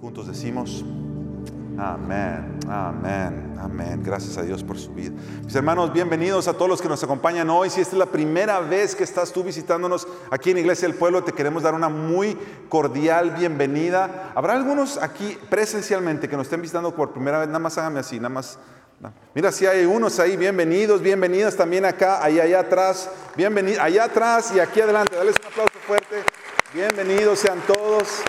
Juntos decimos, amén, amén, amén. Gracias a Dios por su vida. Mis hermanos, bienvenidos a todos los que nos acompañan hoy. Si esta es la primera vez que estás tú visitándonos aquí en Iglesia del Pueblo, te queremos dar una muy cordial bienvenida. Habrá algunos aquí presencialmente que nos estén visitando por primera vez. Nada más hágame así, nada más. Mira, si hay unos ahí, bienvenidos, bienvenidas también acá, ahí allá atrás, bienvenidos, allá atrás y aquí adelante. Dales un aplauso fuerte. Bienvenidos sean todos.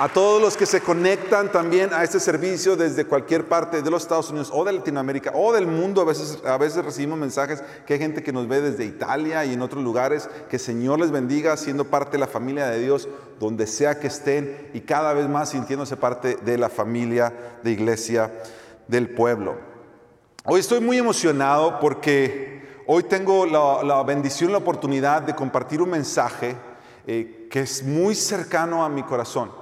A todos los que se conectan también a este servicio desde cualquier parte de los Estados Unidos o de Latinoamérica o del mundo, a veces, recibimos mensajes que hay gente que nos ve desde Italia y en otros lugares, que el Señor les bendiga siendo parte de la familia de Dios, donde sea que estén y cada vez más sintiéndose parte de la familia de iglesia del pueblo. Hoy estoy muy emocionado porque hoy tengo la, bendición, la oportunidad de compartir un mensaje eh, que es muy cercano a mi corazón.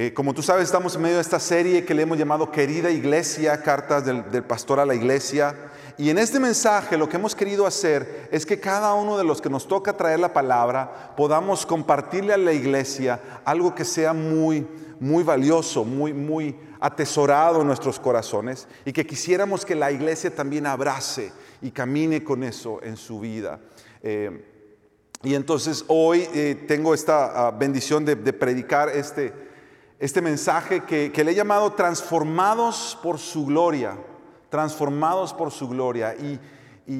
Eh, como tú sabes, estamos en medio de esta serie que le hemos llamado Querida Iglesia, cartas del, pastor a la iglesia. Y en este mensaje lo que hemos querido hacer es que cada uno de los que nos toca traer la palabra podamos compartirle a la iglesia algo que sea muy, muy valioso, muy, muy atesorado en nuestros corazones y que quisiéramos que la iglesia también abrace y camine con eso en su vida. Eh, y entonces hoy eh, tengo esta ah, bendición de predicar este este mensaje que, le he llamado transformados por su gloria, transformados por su gloria. Y,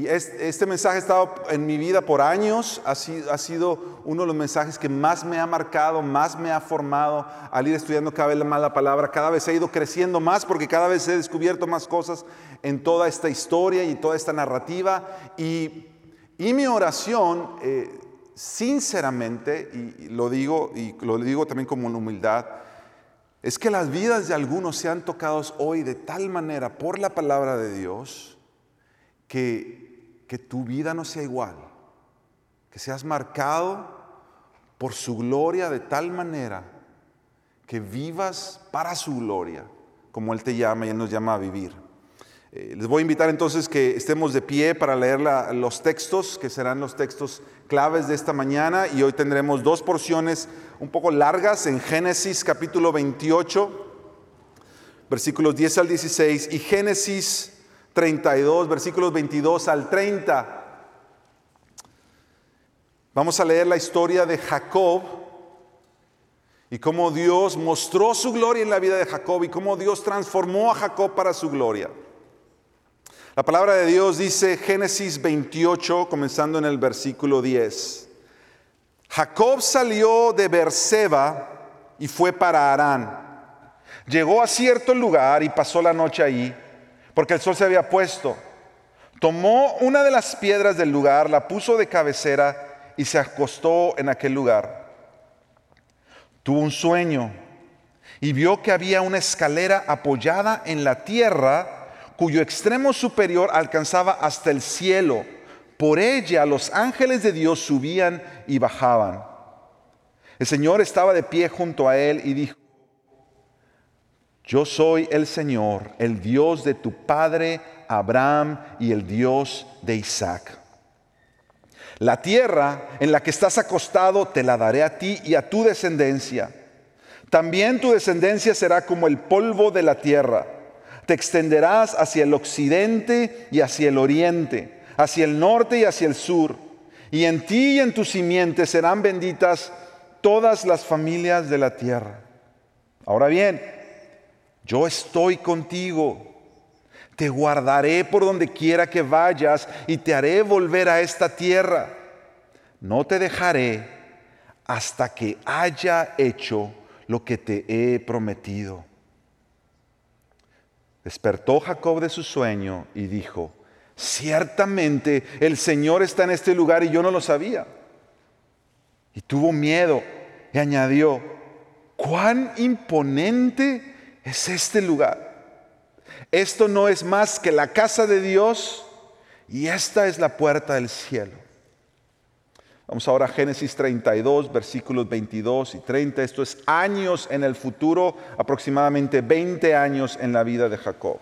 este, mensaje ha estado en mi vida por años, ha sido, ha sido, uno de los mensajes que más me ha marcado, más me ha formado al ir estudiando cada vez más la palabra, cada vez he ido creciendo más porque cada vez he descubierto más cosas en toda esta historia y toda esta narrativa. Y, mi oración, eh, sinceramente, y lo digo, y lo digo también como una humildad, es que las vidas de algunos sean tocados hoy de tal manera por la palabra de Dios que, que tu vida no sea igual, que seas marcado por su gloria de tal manera que vivas para su gloria, como Él te llama y Él nos llama a vivir. Eh, les voy a invitar entonces que estemos de pie para leer los textos, que serán los textos claves de esta mañana, y hoy tendremos dos porciones un poco largas en Génesis capítulo 28, versículos 10 al 16, y Génesis 32, versículos 22 al 30. Vamos a leer la historia de Jacob y cómo Dios mostró su gloria en la vida de Jacob y cómo Dios transformó a Jacob para su gloria. La palabra de Dios dice Génesis 28, comenzando en el versículo 10. Jacob salió de Berseba y fue para Arán. Llegó a cierto lugar y pasó la noche ahí, porque el sol se había puesto. Tomó una de las piedras del lugar, la puso de cabecera y se acostó en aquel lugar. Tuvo un sueño y vio que había una escalera apoyada en la tierra cuyo extremo superior alcanzaba hasta el cielo. Por ella los ángeles de Dios subían y bajaban. El Señor estaba de pie junto a él y dijo, yo soy el Señor, el Dios de tu padre Abraham y el Dios de Isaac. La tierra en la que estás acostado te la daré a ti y a tu descendencia. También tu descendencia será como el polvo de la tierra te extenderás hacia el occidente y hacia el oriente, hacia el norte y hacia el sur. Y en ti y en tu simiente serán benditas todas las familias de la tierra. Ahora bien, yo estoy contigo. Te guardaré por donde quiera que vayas y te haré volver a esta tierra. No te dejaré hasta que haya hecho lo que te he prometido. Despertó Jacob de su sueño y dijo, ciertamente el Señor está en este lugar y yo no lo sabía. Y tuvo miedo y añadió, cuán imponente es este lugar. Esto no es más que la casa de Dios y esta es la puerta del cielo. Vamos ahora a Génesis 32, versículos 22 y 30. Esto es años en el futuro, aproximadamente 20 años en la vida de Jacob.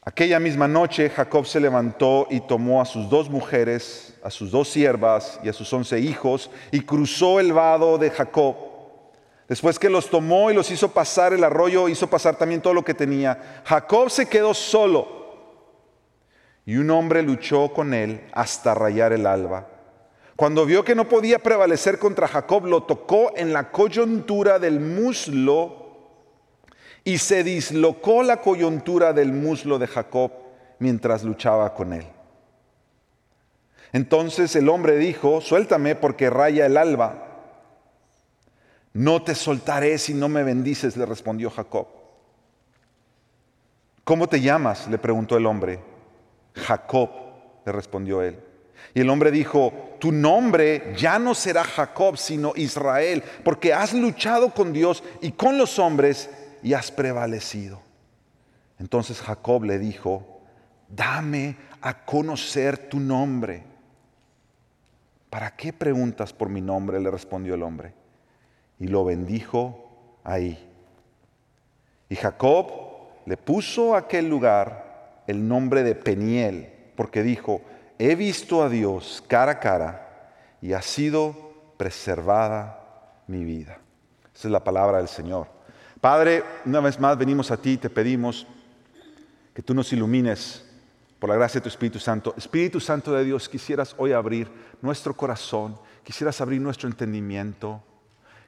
Aquella misma noche Jacob se levantó y tomó a sus dos mujeres, a sus dos siervas y a sus once hijos y cruzó el vado de Jacob. Después que los tomó y los hizo pasar el arroyo, hizo pasar también todo lo que tenía. Jacob se quedó solo y un hombre luchó con él hasta rayar el alba. Cuando vio que no podía prevalecer contra Jacob, lo tocó en la coyuntura del muslo y se dislocó la coyuntura del muslo de Jacob mientras luchaba con él. Entonces el hombre dijo, suéltame porque raya el alba. No te soltaré si no me bendices, le respondió Jacob. ¿Cómo te llamas? le preguntó el hombre. Jacob, le respondió él. Y el hombre dijo, tu nombre ya no será Jacob, sino Israel, porque has luchado con Dios y con los hombres y has prevalecido. Entonces Jacob le dijo, dame a conocer tu nombre. ¿Para qué preguntas por mi nombre? le respondió el hombre. Y lo bendijo ahí. Y Jacob le puso aquel lugar el nombre de Peniel, porque dijo, he visto a Dios cara a cara y ha sido preservada mi vida. Esa es la palabra del Señor. Padre, una vez más venimos a ti y te pedimos que tú nos ilumines por la gracia de tu Espíritu Santo. Espíritu Santo de Dios, quisieras hoy abrir nuestro corazón, quisieras abrir nuestro entendimiento,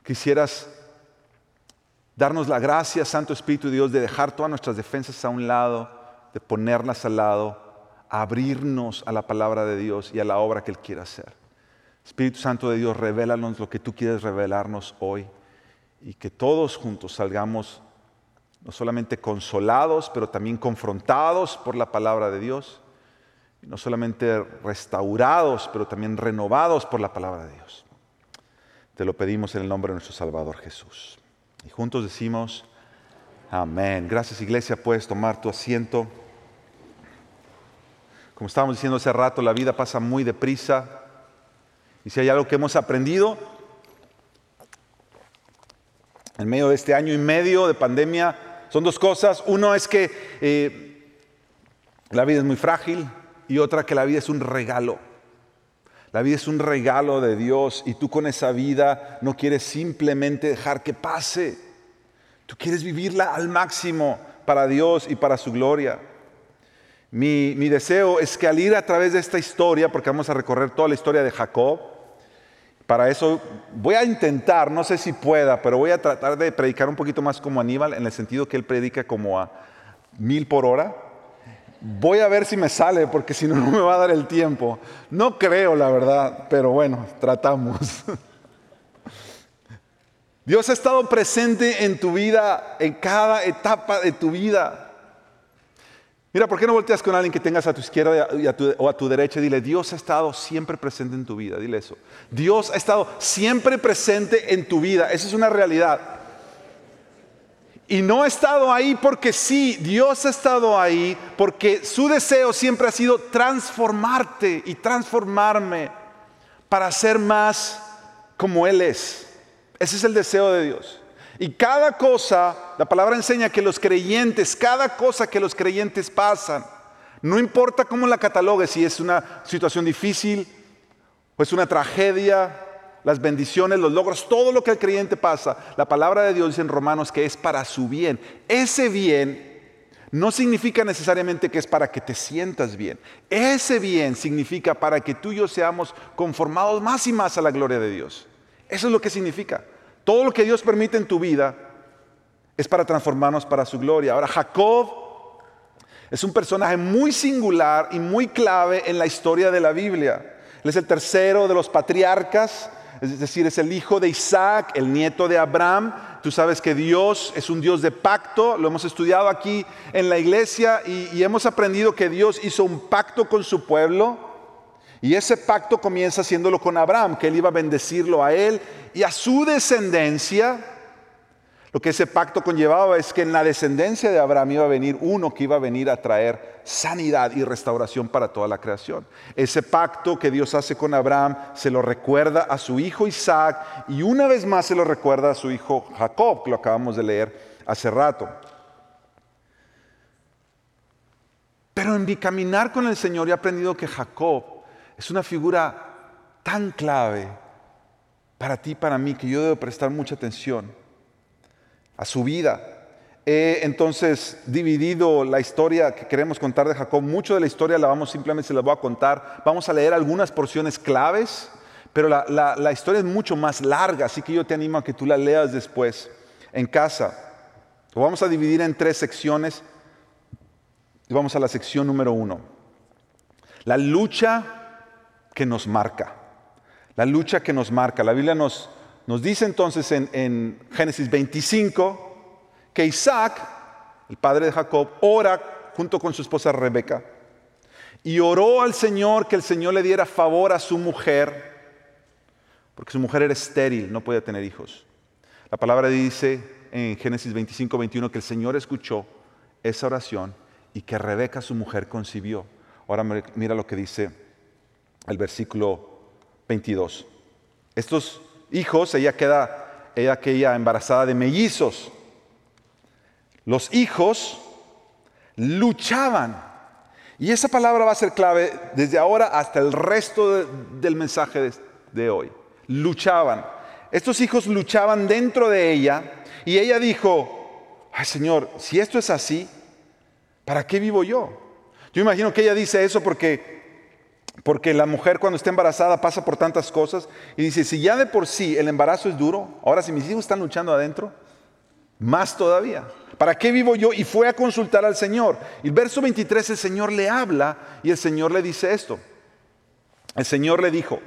quisieras darnos la gracia, Santo Espíritu de Dios, de dejar todas nuestras defensas a un lado, de ponerlas al lado abrirnos a la palabra de Dios y a la obra que Él quiere hacer. Espíritu Santo de Dios, revélanos lo que tú quieres revelarnos hoy y que todos juntos salgamos no solamente consolados, pero también confrontados por la palabra de Dios, y no solamente restaurados, pero también renovados por la palabra de Dios. Te lo pedimos en el nombre de nuestro Salvador Jesús. Y juntos decimos, amén. Gracias iglesia, puedes tomar tu asiento. Como estábamos diciendo hace rato, la vida pasa muy deprisa. Y si hay algo que hemos aprendido en medio de este año y medio de pandemia, son dos cosas. Uno es que eh, la vida es muy frágil y otra que la vida es un regalo. La vida es un regalo de Dios y tú con esa vida no quieres simplemente dejar que pase. Tú quieres vivirla al máximo para Dios y para su gloria. Mi, deseo es que al ir a través de esta historia, porque vamos a recorrer toda la historia de Jacob, para eso voy a intentar, no sé si pueda, pero voy a tratar de predicar un poquito más como Aníbal, en el sentido que él predica como a mil por hora. Voy a ver si me sale, porque si no, no me va a dar el tiempo. No creo, la verdad, pero bueno, tratamos. Dios ha estado presente en tu vida, en cada etapa de tu vida. Mira, ¿por qué no volteas con alguien que tengas a tu izquierda o a tu derecha y dile, Dios ha estado siempre presente en tu vida? Dile eso. Dios ha estado siempre presente en tu vida. Esa es una realidad. Y no ha estado ahí porque sí, Dios ha estado ahí porque su deseo siempre ha sido transformarte y transformarme para ser más como Él es. Ese es el deseo de Dios. Y cada cosa, la palabra enseña que los creyentes, cada cosa que los creyentes pasan, no importa cómo la catalogue, si es una situación difícil es una tragedia, las bendiciones, los logros, todo lo que el creyente pasa, la palabra de Dios dice en Romanos que es para su bien. Ese bien no significa necesariamente que es para que te sientas bien. Ese bien significa para que tú y yo seamos conformados más y más a la gloria de Dios. Eso es lo que significa. Todo lo que Dios permite en tu vida es para transformarnos para su gloria. Ahora, Jacob es un personaje muy singular y muy clave en la historia de la Biblia. Él es el tercero de los patriarcas, es decir, es el hijo de Isaac, el nieto de Abraham. Tú sabes que Dios es un Dios de pacto, lo hemos estudiado aquí en la iglesia y, y hemos aprendido que Dios hizo un pacto con su pueblo y ese pacto comienza haciéndolo con Abraham, que él iba a bendecirlo a él y a su descendencia. Lo que ese pacto conllevaba es que en la descendencia de Abraham iba a venir uno que iba a venir a traer sanidad y restauración para toda la creación. Ese pacto que Dios hace con Abraham se lo recuerda a su hijo Isaac y una vez más se lo recuerda a su hijo Jacob, que lo acabamos de leer hace rato. Pero en mi caminar con el Señor he aprendido que Jacob es una figura tan clave para ti y para mí que yo debo prestar mucha atención. a su vida. He entonces dividido la historia que queremos contar de Jacob. Mucho de la historia la vamos simplemente se la voy a contar. Vamos a leer algunas porciones claves, pero la, la historia es mucho más larga, así que yo te animo a que tú la leas después en casa. Lo vamos a dividir en tres secciones y vamos a la sección número uno. La lucha que nos marca. La lucha que nos marca. La Biblia nos, nos dice entonces en, en Génesis 25 que Isaac, el padre de Jacob, ora junto con su esposa Rebeca y oró al Señor que el Señor le diera favor a su mujer, porque su mujer era estéril, no podía tener hijos. La palabra dice en Génesis 25, 21 que el Señor escuchó esa oración y que Rebeca, su mujer, concibió. Ahora mira lo que dice el versículo 22. Estos hijos, ella queda, ella queda embarazada de mellizos. Los hijos luchaban. Y esa palabra va a ser clave desde ahora hasta el resto del mensaje de, de hoy. Luchaban. Estos hijos luchaban dentro de ella y ella dijo, ay Señor, si esto es así, ¿Para qué vivo yo? Yo imagino que ella dice eso porque, porque la mujer cuando está embarazada pasa por tantas cosas y dice, si ya de por sí el embarazo es duro, ahora si mis hijos están luchando adentro, más todavía. ¿Para qué vivo yo? Y fue a consultar al Señor. Y el verso 23 el Señor le habla y el Señor le dice esto. El Señor le dijo,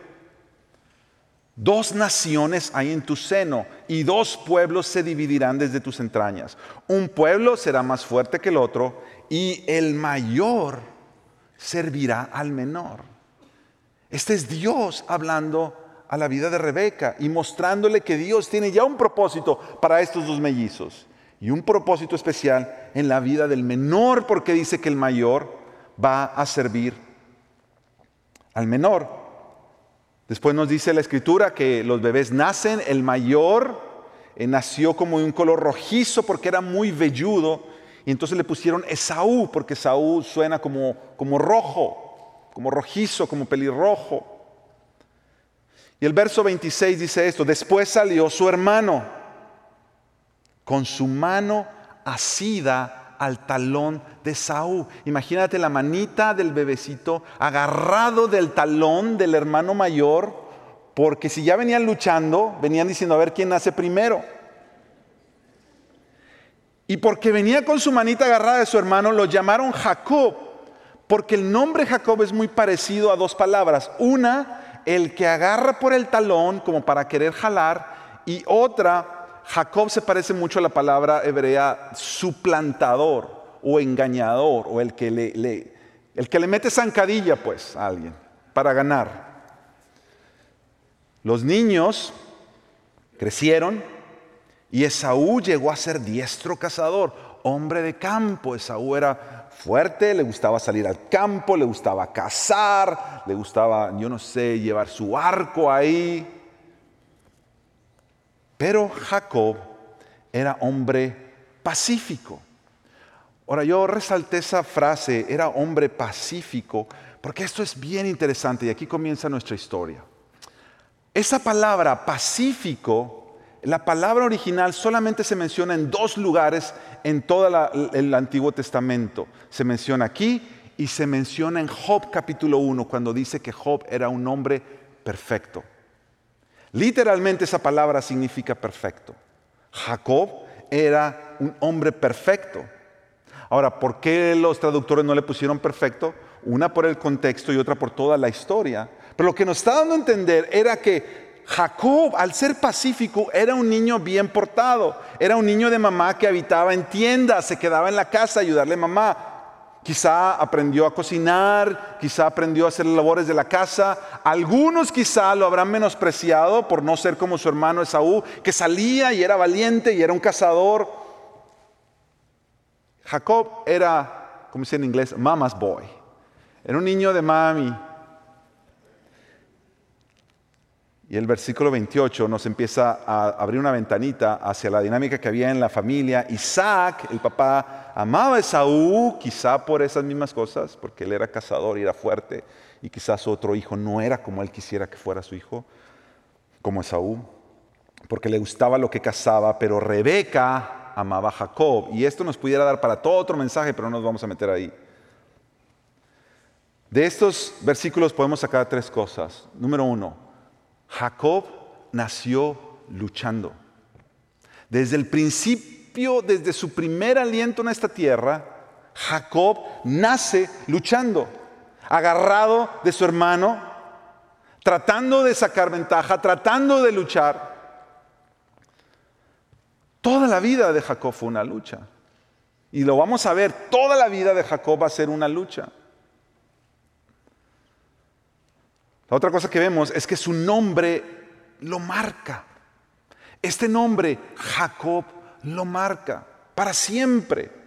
Dos naciones hay en tu seno y dos pueblos se dividirán desde tus entrañas. Un pueblo será más fuerte que el otro y el mayor servirá al menor. Este es Dios hablando a la vida de Rebeca y mostrándole que Dios tiene ya un propósito para estos dos mellizos y un propósito especial en la vida del menor porque dice que el mayor va a servir al menor. Después nos dice la escritura que los bebés nacen, el mayor eh, nació como de un color rojizo porque era muy velludo y entonces le pusieron Esaú porque Esaú suena como, como rojo, como rojizo, como pelirrojo. Y el verso 26 dice esto, después salió su hermano con su mano asida al talón de Saúl. Imagínate la manita del bebecito agarrado del talón del hermano mayor, porque si ya venían luchando, venían diciendo a ver quién nace primero. Y porque venía con su manita agarrada de su hermano, lo llamaron Jacob, porque el nombre Jacob es muy parecido a dos palabras. Una, el que agarra por el talón como para querer jalar, y otra, Jacob se parece mucho a la palabra hebrea suplantador o engañador o el que le, el que le mete zancadilla pues a alguien para ganar. Los niños crecieron y Esaú llegó a ser diestro cazador, hombre de campo. Esaú era fuerte, le gustaba salir al campo, le gustaba cazar, le gustaba, yo no sé, llevar su arco ahí. Pero Jacob era hombre pacífico. Ahora yo resalté esa frase, era hombre pacífico, porque esto es bien interesante y aquí comienza nuestra historia. Esa palabra pacífico, la palabra original solamente se menciona en dos lugares en todo el Antiguo Testamento. Se menciona aquí y se menciona en Job capítulo 1, cuando dice que Job era un hombre perfecto. Literalmente esa palabra significa perfecto. Jacob era un hombre perfecto. Ahora, ¿por qué los traductores no le pusieron perfecto? Una por el contexto y otra por toda la historia. Pero lo que nos está dando a entender era que Jacob, al ser pacífico, era un niño bien portado. Era un niño de mamá que habitaba en tiendas, se quedaba en la casa a ayudarle a mamá. Quizá aprendió a cocinar, quizá aprendió a hacer labores de la casa. Algunos quizá lo habrán menospreciado por no ser como su hermano Esaú, que salía y era valiente y era un cazador. Jacob era, como dice en inglés, mama's boy. Era un niño de mami, Y el versículo 28 nos empieza a abrir una ventanita hacia la dinámica que había en la familia. Isaac, el papá, amaba a Esaú, quizá por esas mismas cosas, porque él era cazador y era fuerte, y quizás su otro hijo no era como él quisiera que fuera su hijo, como Esaú, porque le gustaba lo que cazaba, pero Rebeca amaba a Jacob. Y esto nos pudiera dar para todo otro mensaje, pero no nos vamos a meter ahí. De estos versículos podemos sacar tres cosas. Número uno, Jacob nació luchando. Desde el principio, desde su primer aliento en esta tierra, Jacob nace luchando, agarrado de su hermano, tratando de sacar ventaja, tratando de luchar. Toda la vida de Jacob fue una lucha. Y lo vamos a ver, toda la vida de Jacob va a ser una lucha. La otra cosa que vemos es que su nombre lo marca. Este nombre, Jacob, lo marca para siempre.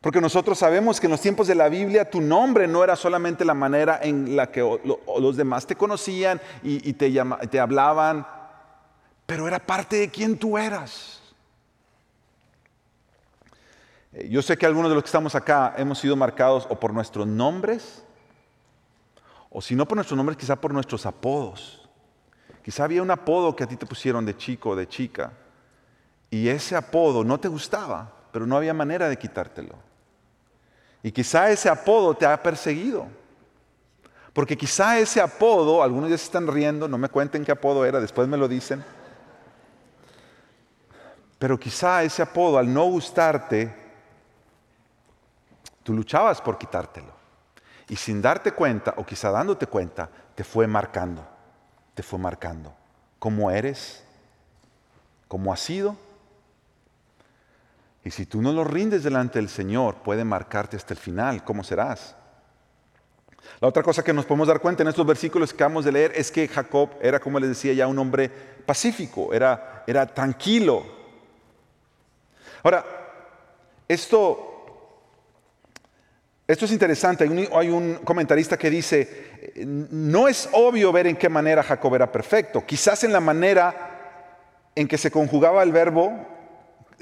Porque nosotros sabemos que en los tiempos de la Biblia tu nombre no era solamente la manera en la que los demás te conocían y, te, te hablaban, pero era parte de quien tú eras. Eh, yo sé que algunos de los que estamos acá hemos sido marcados o por nuestros nombres, o si no por nuestros nombres, quizá por nuestros apodos. Quizá había un apodo que a ti te pusieron de chico o de chica, y ese apodo no te gustaba, pero no había manera de quitártelo. Y quizá ese apodo te ha perseguido. Porque quizá ese apodo, algunos ya se están riendo, no me cuenten qué apodo era, después me lo dicen. Pero quizá ese apodo, al no gustarte, tú luchabas por quitártelo. Y sin darte cuenta, o quizá dándote cuenta, te fue marcando, te fue marcando. ¿Cómo eres? ¿Cómo has sido? Y si tú no lo rindes delante del Señor, puede marcarte hasta el final. ¿Cómo serás? La otra cosa que nos podemos dar cuenta en estos versículos que acabamos de leer es que Jacob era, como les decía ya, un hombre pacífico, era, era tranquilo, Ahora, esto, esto es interesante. Hay un, comentarista que dice, no es obvio ver en qué manera Jacob era perfecto. Quizás en la manera en que se conjugaba el verbo,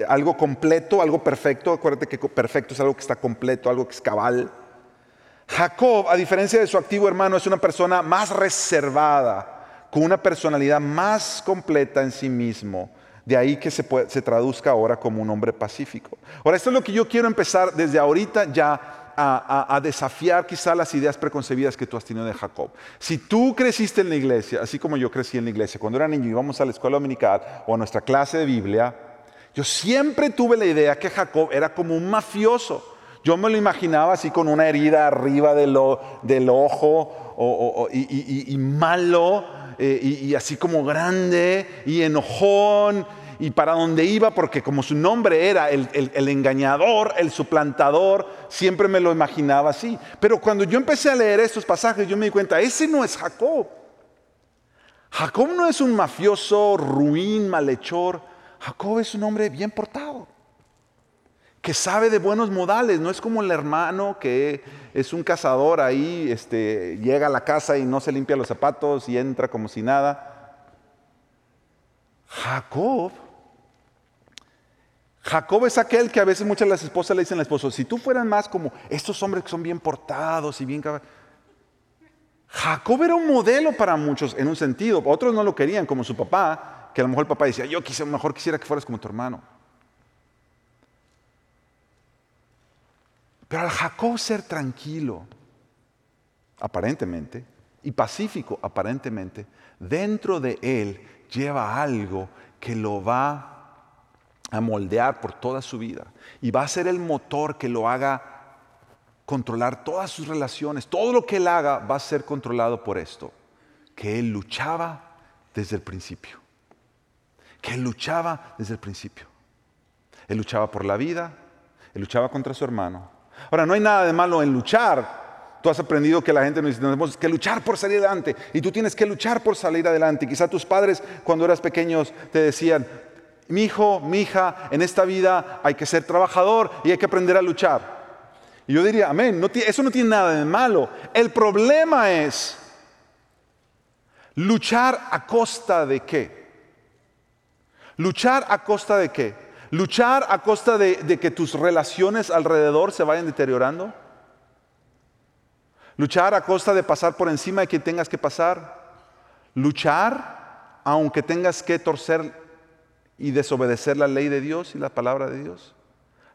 algo completo, algo perfecto. Acuérdate que perfecto es algo que está completo, algo que es cabal. Jacob, a diferencia de su activo hermano, es una persona más reservada, con una personalidad más completa en sí mismo. De ahí que se, se traduzca ahora como un hombre pacífico. Ahora, esto es lo que yo quiero empezar desde ahorita ya a, desafiar quizá las ideas preconcebidas que tú has tenido de Jacob. Si tú creciste en la iglesia, así como yo crecí en la iglesia, cuando era niño íbamos a la escuela dominical o a nuestra clase de Biblia, yo siempre tuve la idea que Jacob era como un mafioso. Yo me lo imaginaba así con una herida arriba del, del ojo y, malo eh, y así como grande y enojón y para dónde iba, porque como su nombre era el, engañador, el suplantador, siempre me lo imaginaba así. Pero cuando yo empecé a leer estos pasajes, yo me di cuenta, ese no es Jacob. Jacob no es un mafioso, ruin, malhechor. Jacob es un hombre bien portado, que sabe de buenos modales, no es como el hermano que es un cazador ahí, este, llega a la casa y no se limpia los zapatos y entra como si nada. Jacob Jacob es aquel que a veces muchas de las esposas le dicen al esposo, si tú fueras más como estos hombres que son bien portados y bien... Jacob era un modelo para muchos en un sentido, otros no lo querían, como su papá, que a lo mejor el papá decía, yo quise, mejor quisiera que fueras como tu hermano. Pero al Jacob ser tranquilo, aparentemente, y pacífico, aparentemente, dentro de él lleva algo que lo va a moldear por toda su vida. Y va a ser el motor que lo haga controlar todas sus relaciones. Todo lo que él haga va a ser controlado por esto. Que él luchaba desde el principio. Que él luchaba desde el principio. Él luchaba por la vida. Él luchaba contra su hermano. Ahora, no hay nada de malo en luchar. Tú has aprendido que la gente nos dice, tenemos que luchar por salir adelante. Y tú tienes que luchar por salir adelante. Quizá tus padres cuando eras pequeños te decían, mi hijo, mi hija, en esta vida hay que ser trabajador y hay que aprender a luchar. Y yo diría, amén, eso no tiene nada de malo. El problema es luchar a costa de qué. Luchar a costa de qué. Luchar a costa de, de que tus relaciones alrededor se vayan deteriorando. Luchar a costa de pasar por encima de quien tengas que pasar. Luchar aunque tengas que torcer y desobedecer la ley de Dios y la palabra de Dios?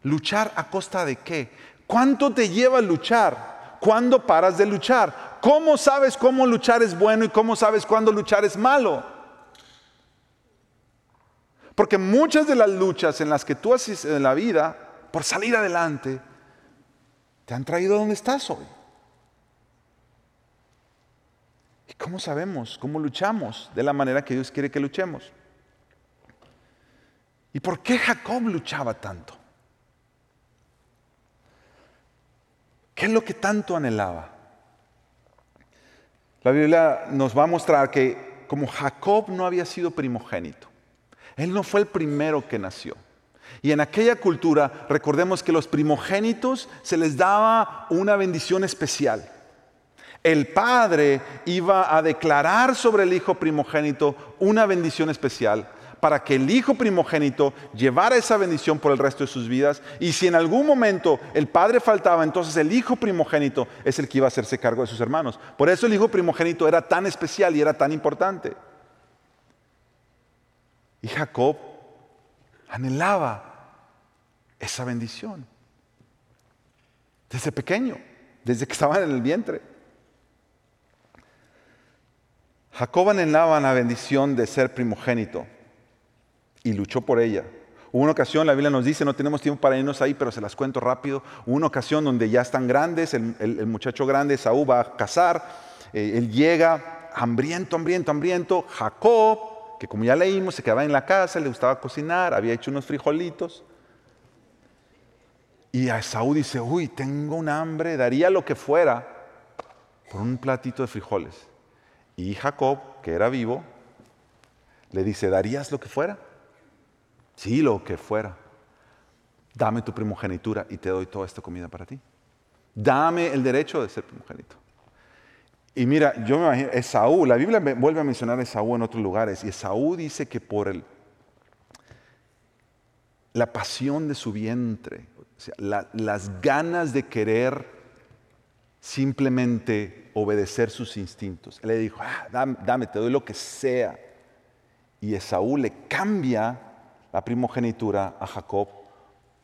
¿Luchar a costa de qué? ¿Cuánto te lleva a luchar? ¿Cuándo paras de luchar? ¿Cómo sabes cómo luchar es bueno y cómo sabes cuándo luchar es malo? Porque muchas de las luchas en las que tú haces en la vida, por salir adelante, te han traído a donde estás hoy. ¿Y cómo sabemos? ¿Cómo luchamos de la manera que Dios quiere que luchemos? ¿Y por qué Jacob luchaba tanto? ¿Qué es lo que tanto anhelaba? La Biblia nos va a mostrar que como Jacob no había sido primogénito, él no fue el primero que nació. Y en aquella cultura, recordemos que los primogénitos se les daba una bendición especial. El padre iba a declarar sobre el hijo primogénito una bendición especial para que el hijo primogénito llevara esa bendición por el resto de sus vidas. Y si en algún momento el padre faltaba, entonces el hijo primogénito es el que iba a hacerse cargo de sus hermanos. Por eso el hijo primogénito era tan especial y era tan importante. Y Jacob anhelaba esa bendición. Desde pequeño, desde que estaba en el vientre. Jacob anhelaba la bendición de ser primogénito y luchó por ella. Hubo una ocasión, la Biblia nos dice, no tenemos tiempo para irnos ahí, pero se las cuento rápido. Hubo una ocasión donde ya están grandes, el, muchacho grande, Saúl, va a casar, eh, él llega hambriento, hambriento, hambriento. Jacob que como ya leímos, se quedaba en la casa, le gustaba cocinar, había hecho unos frijolitos. Y a Esaú dice, uy, tengo un hambre, daría lo que fuera por un platito de frijoles. Y Jacob, que era vivo, le dice, ¿darías lo que fuera? Sí, lo que fuera. Dame tu primogenitura y te doy toda esta comida para ti. Dame el derecho de ser primogénito. Y mira, yo me imagino, Esaú, la Biblia vuelve a mencionar a Esaú en otros lugares, y Esaú dice que por el, la pasión de su vientre, las ganas de querer simplemente obedecer sus instintos. Él le dijo, ah, dame, dame, te doy lo que sea. Y Esaú le cambia la primogenitura a Jacob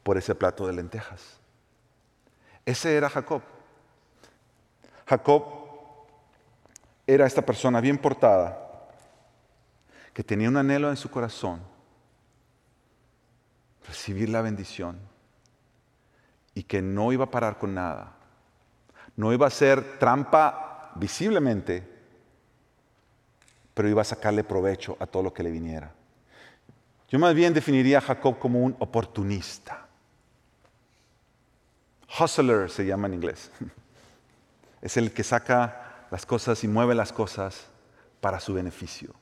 por ese plato de lentejas. Ese era Jacob. Jacob era esta persona bien portada, que tenía un anhelo en su corazón, recibir la bendición, y que no iba a parar con nada, no iba a hacer trampa visiblemente, pero iba a sacarle provecho a todo lo que le viniera. Yo más bien definiría a Jacob como un oportunista. Hustler se llama en inglés. Es el que saca las cosas y mueve las cosas para su beneficio.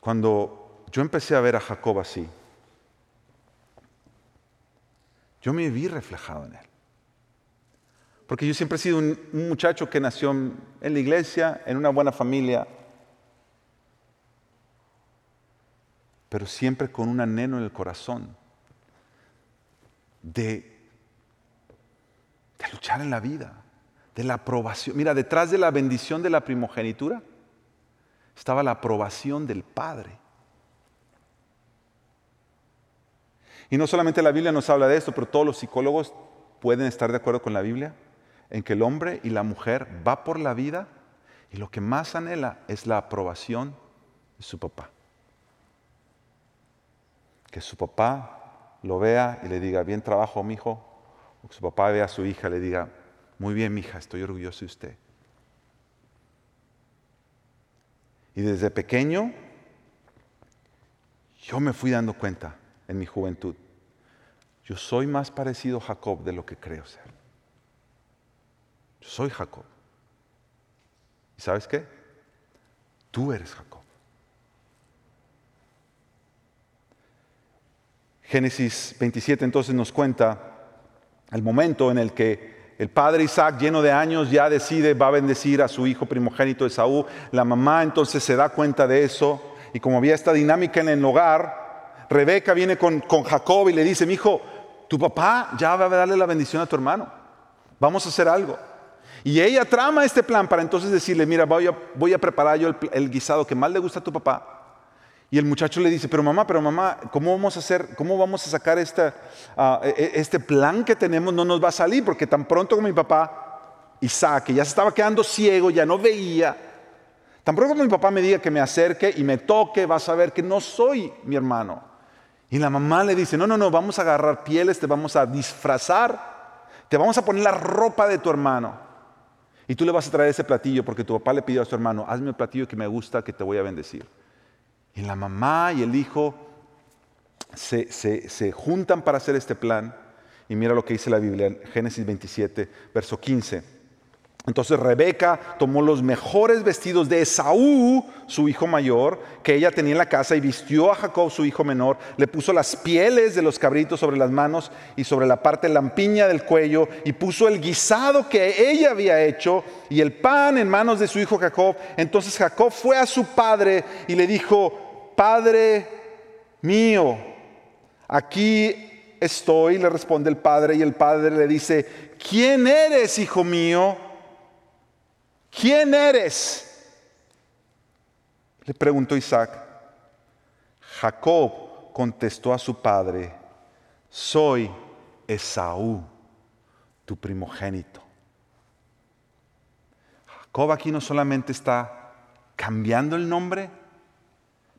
Cuando yo empecé a ver a Jacob así, yo me vi reflejado en él. Porque yo siempre he sido un, muchacho que nació en la iglesia, en una buena familia, pero siempre con un anhelo en el corazón de de luchar en la vida, de la aprobación. Mira, detrás de la bendición de la primogenitura estaba la aprobación del Padre. Y no solamente la Biblia nos habla de esto, pero todos los psicólogos pueden estar de acuerdo con la Biblia en que el hombre y la mujer va por la vida y lo que más anhela es la aprobación de su papá. Que su papá lo vea y le diga, bien trabajo, mi hijo, o que su papá vea a su hija y le diga, muy bien, mi hija, estoy orgulloso de usted. Y desde pequeño yo me fui dando cuenta en mi juventud. Yo soy más parecido a Jacob de lo que creo ser. Yo soy Jacob. ¿Y sabes qué? Tú eres Jacob. Génesis 27 entonces nos cuenta el momento en el que el padre Isaac, lleno de años, ya decide, va a bendecir a su hijo primogénito Esaú. La mamá entonces se da cuenta de eso. Y como había esta dinámica en el hogar, Rebeca viene con, Jacob y le dice, mi hijo, tu papá ya va a darle la bendición a tu hermano. Vamos a hacer algo. Y ella trama este plan para entonces decirle, mira, voy a, voy a preparar yo el, el, guisado que más le gusta a tu papá. Y el muchacho le dice, pero mamá, pero mamá, ¿cómo vamos a hacer, cómo vamos a sacar esta, ah, e, e, este plan que tenemos? No nos va a salir, porque tan pronto como mi papá, Isaac, ya se estaba quedando ciego, ya no veía, tan pronto como mi papá me diga que me acerque y me toque, vas a ver que no soy mi hermano. Y la mamá le dice, no, no, no, vamos a agarrar pieles, te vamos a disfrazar, te vamos a poner la ropa de tu hermano. Y tú le vas a traer ese platillo porque tu papá le pidió a su hermano, hazme el platillo que me gusta, que te voy a bendecir. Y la mamá y el hijo se, se, juntan para hacer este plan. Y mira lo que dice la Biblia Génesis 27, verso 15. Entonces Rebeca tomó los mejores vestidos de Esaú, su hijo mayor, que ella tenía en la casa, y vistió a Jacob, su hijo menor, le puso las pieles de los cabritos sobre las manos y sobre la parte lampiña del cuello, y puso el guisado que ella había hecho y el pan en manos de su hijo Jacob. Entonces Jacob fue a su padre y le dijo, Padre mío, aquí estoy, le responde el padre, y el padre le dice, ¿quién eres, hijo mío? ¿quién eres? Le preguntó Isaac. Jacob contestó a su padre, soy Esaú, tu primogénito. Jacob aquí no solamente está cambiando el nombre,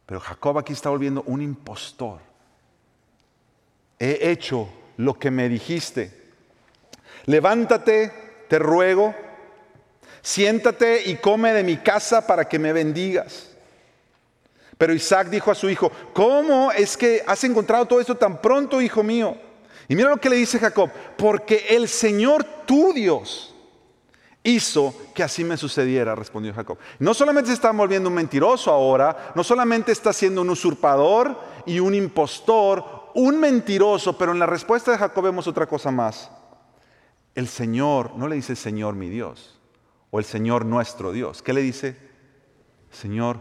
pero Jacob aquí está volviendo un impostor. He hecho lo que me dijiste. Levántate, te ruego siéntate y come de mi casa para que me bendigas. Pero Isaac dijo a su hijo, ¿cómo es que has encontrado todo esto tan pronto, hijo mío? Y mira lo que le dice Jacob, porque el Señor tu Dios hizo que así me sucediera, respondió Jacob. No solamente se está volviendo un mentiroso ahora, no solamente está siendo un usurpador y un impostor, un mentiroso, pero en la respuesta de Jacob vemos otra cosa más. El Señor, no le dice Señor mi Dios, o el Señor nuestro Dios. ¿Qué le dice? Señor,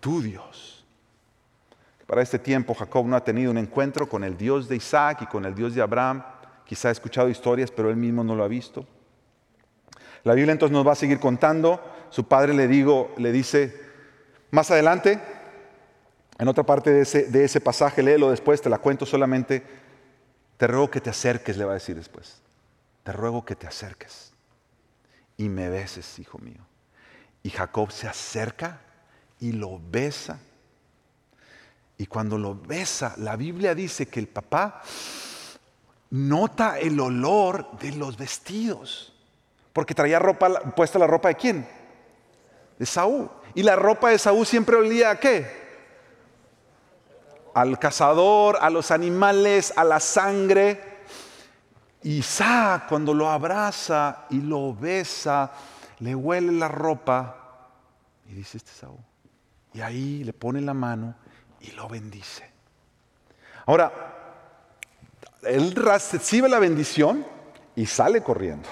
tu Dios. Para este tiempo Jacob no ha tenido un encuentro con el Dios de Isaac y con el Dios de Abraham. Quizá ha escuchado historias, pero él mismo no lo ha visto. La Biblia entonces nos va a seguir contando. Su padre le, digo, le dice, más adelante, en otra parte de ese, de ese pasaje, léelo después, te la cuento solamente. Te ruego que te acerques, le va a decir después. Te ruego que te acerques y me beses, hijo mío. Y Jacob se acerca y lo besa. Y cuando lo besa, la Biblia dice que el papá nota el olor de los vestidos. Porque traía ropa, puesta la ropa de quién? De Saúl. Y la ropa de Saúl siempre olía a qué? Al cazador, a los animales, a la sangre. Isaac cuando lo abraza y lo besa, le huele la ropa y dice este Saúl. Y ahí le pone la mano y lo bendice. Ahora, él recibe la bendición y sale corriendo.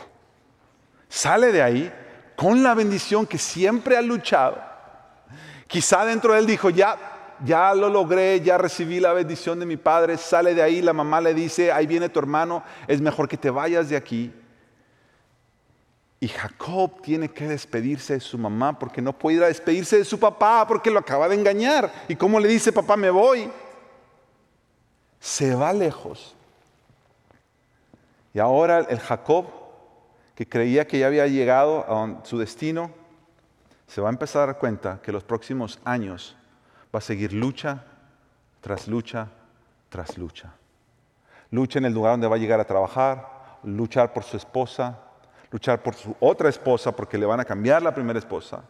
Sale de ahí con la bendición que siempre ha luchado. Quizá dentro de él dijo, ya ya lo logré, ya recibí la bendición de mi padre, sale de ahí, la mamá le dice, ahí viene tu hermano, es mejor que te vayas de aquí. Y Jacob tiene que despedirse de su mamá porque no puede ir a despedirse de su papá porque lo acaba de engañar. ¿Y cómo le dice, papá, me voy? Se va lejos. Y ahora el Jacob, que creía que ya había llegado a su destino, se va a empezar a dar cuenta que los próximos años va a seguir lucha tras lucha tras lucha. Lucha en el lugar donde va a llegar a trabajar, luchar por su esposa, luchar por su otra esposa porque le van a cambiar la primera esposa,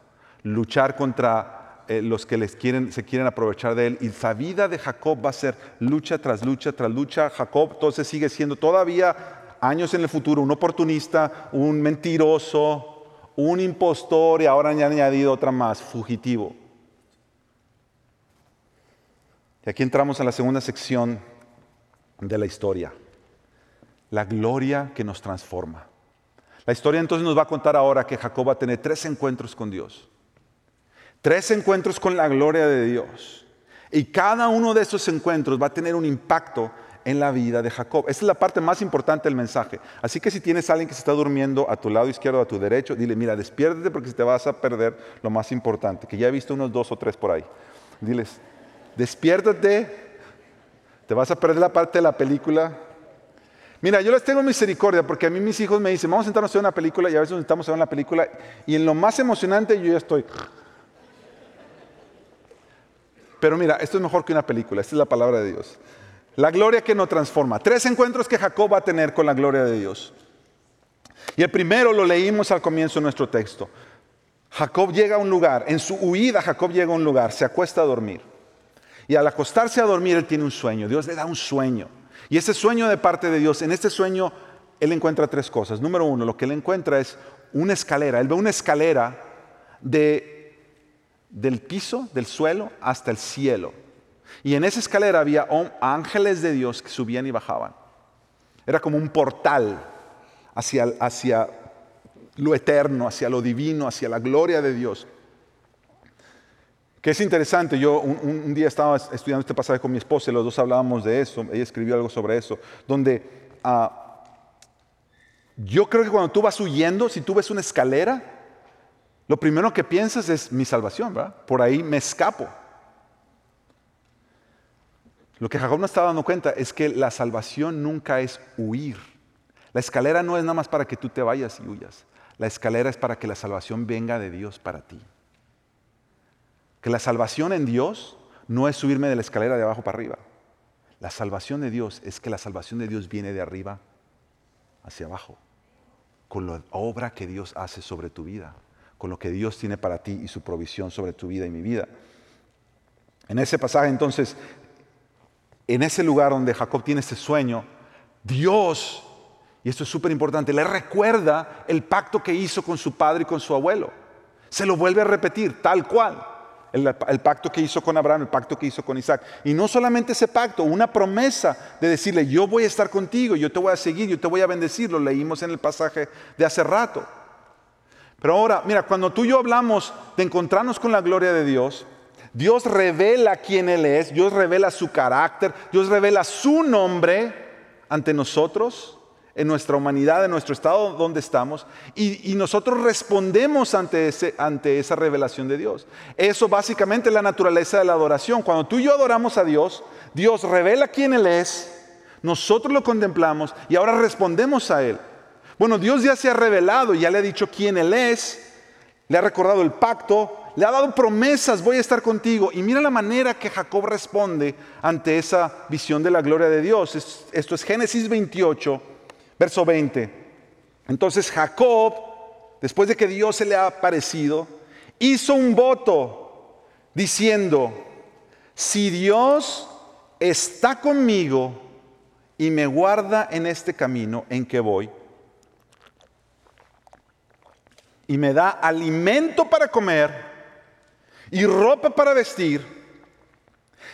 luchar contra eh, los que les quieren, se quieren aprovechar de él. Y la vida de Jacob va a ser lucha tras lucha tras lucha. Jacob entonces sigue siendo todavía años en el futuro un oportunista, un mentiroso, un impostor y ahora han añadido otra más, fugitivo. Y aquí entramos a la segunda sección de la historia, la gloria que nos transforma. La historia entonces nos va a contar ahora que Jacob va a tener tres encuentros con Dios, tres encuentros con la gloria de Dios. Y cada uno de esos encuentros va a tener un impacto en la vida de Jacob. Esa es la parte más importante del mensaje. Así que si tienes a alguien que se está durmiendo a tu lado izquierdo a tu derecho, dile, mira, despiértate porque te vas a perder lo más importante, que ya he visto unos dos o tres por ahí. Diles, despiértate, te vas a perder la parte de la película. Mira, yo les tengo misericordia porque a mí mis hijos me dicen, vamos a sentarnos a ver una película y a veces nos estamos a ver una película y en lo más emocionante yo ya estoy. Pero mira, esto es mejor que una película, esta es la palabra de Dios. La gloria que nos transforma. Tres encuentros que Jacob va a tener con la gloria de Dios. Y el primero lo leímos al comienzo de nuestro texto. Jacob llega a un lugar, en su huida Jacob llega a un lugar, se acuesta a dormir. Y al acostarse a dormir él tiene un sueño, Dios le da un sueño. Y ese sueño de parte de Dios, en este sueño él encuentra tres cosas. Número uno, lo que él encuentra es una escalera. Él ve una escalera de, del piso, del suelo, hasta el cielo. Y en esa escalera había ángeles de Dios que subían y bajaban. Era como un portal hacia, hacia lo eterno, hacia lo divino, hacia la gloria de Dios. Que es interesante, yo un, día estaba estudiando este pasaje con mi esposa y los dos hablábamos de eso, ella escribió algo sobre eso, donde ah, yo creo que cuando tú vas huyendo, si tú ves una escalera, lo primero que piensas es mi salvación, ¿verdad? Por ahí me escapo. Lo que Jacob no estaba dando cuenta es que la salvación nunca es huir. La escalera no es nada más para que tú te vayas y huyas. La escalera es para que la salvación venga de Dios para ti. Que la salvación en Dios no es subirme de la escalera de abajo para arriba. La salvación de Dios es que la salvación de Dios viene de arriba hacia abajo, con la obra que Dios hace sobre tu vida, con lo que Dios tiene para ti y su provisión sobre tu vida y mi vida. En ese pasaje entonces, en ese lugar donde Jacob tiene ese sueño, Dios y esto es súper importante, le recuerda el pacto que hizo con su padre y con su abuelo. Se lo vuelve a repetir, tal cual. El, el, pacto que hizo con Abraham, el pacto que hizo con Isaac. Y no solamente ese pacto, una promesa de decirle, yo voy a estar contigo, yo te voy a seguir, yo te voy a bendecir. Lo leímos en el pasaje de hace rato. Pero ahora, mira, cuando tú y yo hablamos de encontrarnos con la gloria de Dios, Dios revela quién Él es, Dios revela su carácter, Dios revela su nombre ante nosotros en nuestra humanidad, en nuestro estado donde estamos, y, nosotros respondemos ante, esa revelación de Dios. Eso básicamente es la naturaleza de la adoración. Cuando tú y yo adoramos a Dios, Dios revela quién Él es, nosotros lo contemplamos y ahora respondemos a Él. Bueno, Dios ya se ha revelado, ya le ha dicho quién Él es, le ha recordado el pacto, le ha dado promesas, voy a estar contigo. Y mira la manera que Jacob responde ante esa visión de la gloria de Dios. Esto es Génesis 28, Verso 20. Entonces Jacob, después de que Dios se le ha aparecido, hizo un voto diciendo, si Dios está conmigo y me guarda en este camino en que voy, y me da alimento para comer y ropa para vestir,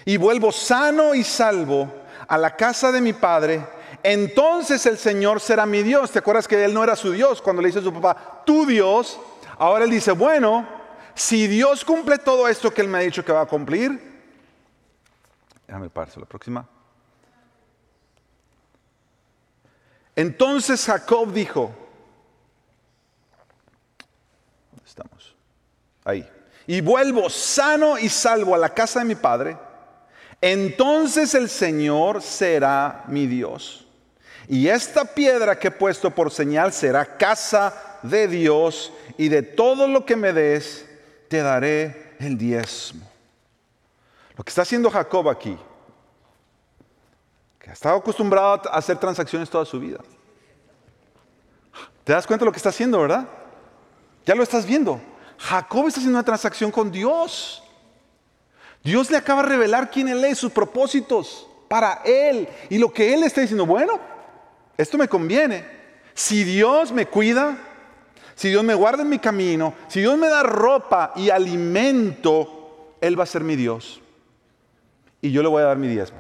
y vuelvo sano y salvo a la casa de mi padre, entonces el Señor será mi Dios. ¿Te acuerdas que Él no era su Dios cuando le dice a su papá, tu Dios? Ahora Él dice, bueno, si Dios cumple todo esto que Él me ha dicho que va a cumplir, déjame pararse la próxima. Entonces Jacob dijo, ¿dónde estamos? Ahí. Y vuelvo sano y salvo a la casa de mi padre. Entonces el Señor será mi Dios. Y esta piedra que he puesto por señal será casa de Dios y de todo lo que me des te daré el diezmo. Lo que está haciendo Jacob aquí, que ha estado acostumbrado a hacer transacciones toda su vida. ¿Te das cuenta de lo que está haciendo, verdad? Ya lo estás viendo. Jacob está haciendo una transacción con Dios. Dios le acaba de revelar quién Él es, sus propósitos para Él. Y lo que Él está diciendo, bueno, esto me conviene. Si Dios me cuida, si Dios me guarda en mi camino, si Dios me da ropa y alimento, Él va a ser mi Dios. Y yo le voy a dar mi diezmo.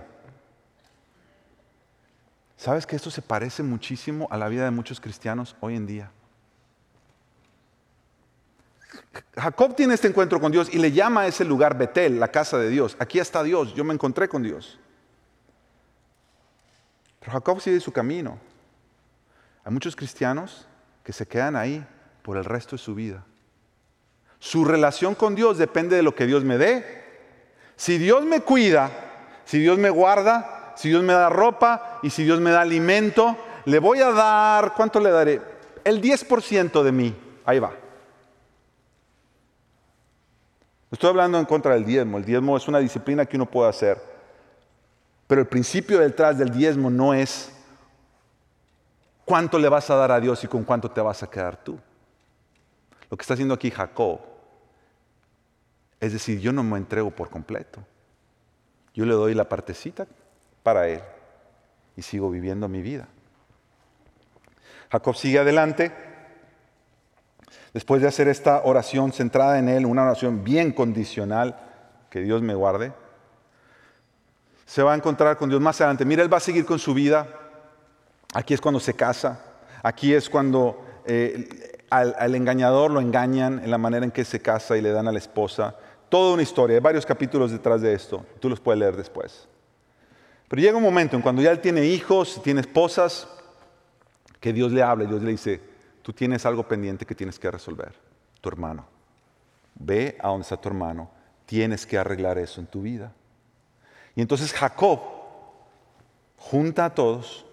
¿Sabes que esto se parece muchísimo a la vida de muchos cristianos hoy en día? Jacob tiene este encuentro con Dios y le llama a ese lugar Betel, la casa de Dios. Aquí está Dios, yo me encontré con Dios. Pero Jacob sigue su camino. Hay muchos cristianos que se quedan ahí por el resto de su vida. Su relación con Dios depende de lo que Dios me dé, Si Dios me cuida, si Dios me guarda, si Dios me da ropa y si Dios me da alimento, le voy a dar, ¿cuánto le daré? El 10% de mí. Ahí va. Estoy hablando en contra del diezmo. El diezmo es una disciplina que uno puede hacer. Pero el principio detrás del diezmo no es cuánto le vas a dar a Dios y con cuánto te vas a quedar tú. Lo que está haciendo aquí Jacob es decir, yo no me entrego por completo. Yo le doy la partecita para Él y sigo viviendo mi vida. Jacob sigue adelante. Después de hacer esta oración centrada en Él, una oración bien condicional, que Dios me guarde, se va a encontrar con Dios más adelante. Mira, Él va a seguir con su vida. Aquí es cuando se casa. Aquí es cuando eh, al, engañador lo engañan en la manera en que se casa y le dan a la esposa. Toda una historia, hay varios capítulos detrás de esto, tú los puedes leer después. Pero llega un momento en cuando ya él tiene hijos, tiene esposas, que Dios le habla Dios le dice, tú tienes algo pendiente que tienes que resolver, tu hermano. Ve a donde está tu hermano, tienes que arreglar eso en tu vida. Y entonces Jacob junta a todos,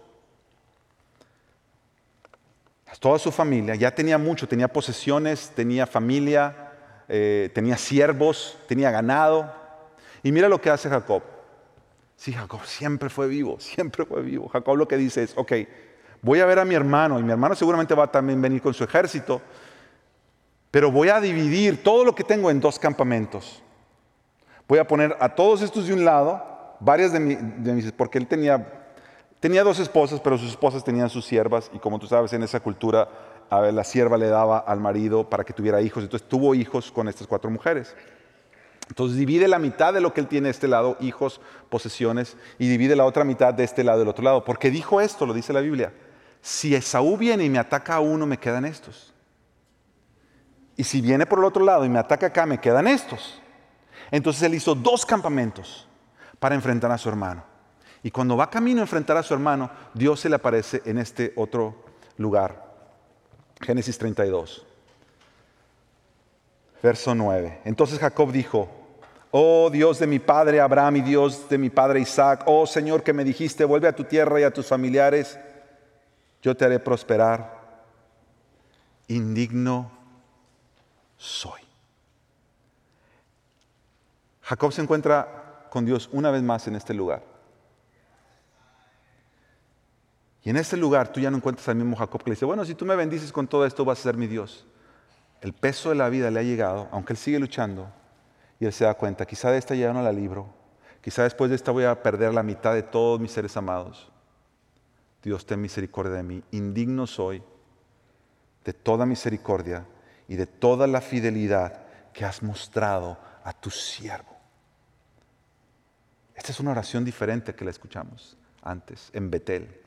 a toda su familia, ya tenía mucho, tenía posesiones, tenía familia, eh, tenía siervos, tenía ganado. Y mira lo que hace Jacob. Sí, Jacob siempre fue vivo, siempre fue vivo. Jacob lo que dice es, ok, voy a ver a mi hermano y mi hermano seguramente va a también venir con su ejército, pero voy a dividir todo lo que tengo en dos campamentos. Voy a poner a todos estos de un lado, varias de, mis, porque él tenía, tenía dos esposas, pero sus esposas tenían sus siervas y como tú sabes en esa cultura la sierva le daba al marido para que tuviera hijos. Entonces tuvo hijos con estas cuatro mujeres. Entonces divide la mitad de lo que él tiene de este lado, hijos, posesiones, y divide la otra mitad de este lado del otro lado. Porque dijo esto, lo dice la Biblia. Si Esaú viene y me ataca a uno, me quedan estos. Y si viene por el otro lado y me ataca acá, me quedan estos. Entonces él hizo dos campamentos para enfrentar a su hermano. Y cuando va camino a enfrentar a su hermano, Dios se le aparece en este otro lugar. Génesis 32, verso 9. Entonces Jacob dijo, oh Dios de mi padre Abraham y Dios de mi padre Isaac, oh Señor que me dijiste, vuelve a tu tierra y a tus familiares, yo te haré prosperar. Indigno soy. Jacob se encuentra con Dios una vez más en este lugar. Y en ese lugar tú ya no encuentras al mismo Jacob que le dice, bueno, si tú me bendices con todo esto vas a ser mi Dios. El peso de la vida le ha llegado, aunque él sigue luchando, y él se da cuenta, quizá de esta ya no la libro, quizá después de esta voy a perder la mitad de todos mis seres amados. Dios, ten misericordia de mí, indigno soy de toda misericordia y de toda la fidelidad que has mostrado a tu siervo. Esta es una oración diferente que la escuchamos antes en Betel.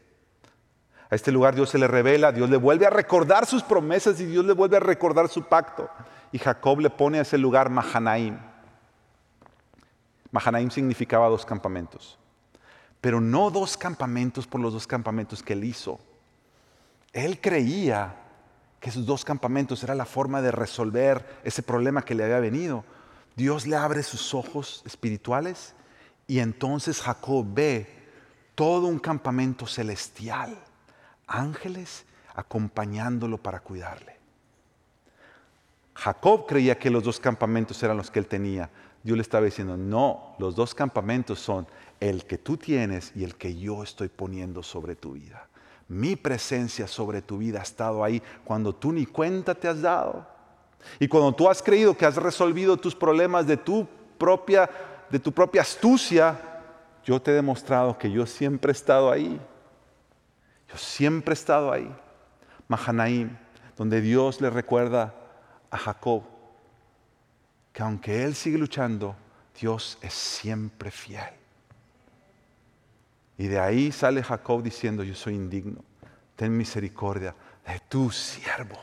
A este lugar Dios se le revela, Dios le vuelve a recordar sus promesas y Dios le vuelve a recordar su pacto. Y Jacob le pone a ese lugar Mahanaim. Mahanaim significaba dos campamentos. Pero no dos campamentos por los dos campamentos que él hizo. Él creía que esos dos campamentos era la forma de resolver ese problema que le había venido. Dios le abre sus ojos espirituales y entonces Jacob ve todo un campamento celestial ángeles acompañándolo para cuidarle. Jacob creía que los dos campamentos eran los que él tenía. Dios le estaba diciendo, no, los dos campamentos son el que tú tienes y el que yo estoy poniendo sobre tu vida. Mi presencia sobre tu vida ha estado ahí cuando tú ni cuenta te has dado. Y cuando tú has creído que has resolvido tus problemas de tu propia, de tu propia astucia, yo te he demostrado que yo siempre he estado ahí siempre he estado ahí. Mahanaim, donde Dios le recuerda a Jacob que aunque él sigue luchando, Dios es siempre fiel. Y de ahí sale Jacob diciendo, yo soy indigno, ten misericordia de tu siervo.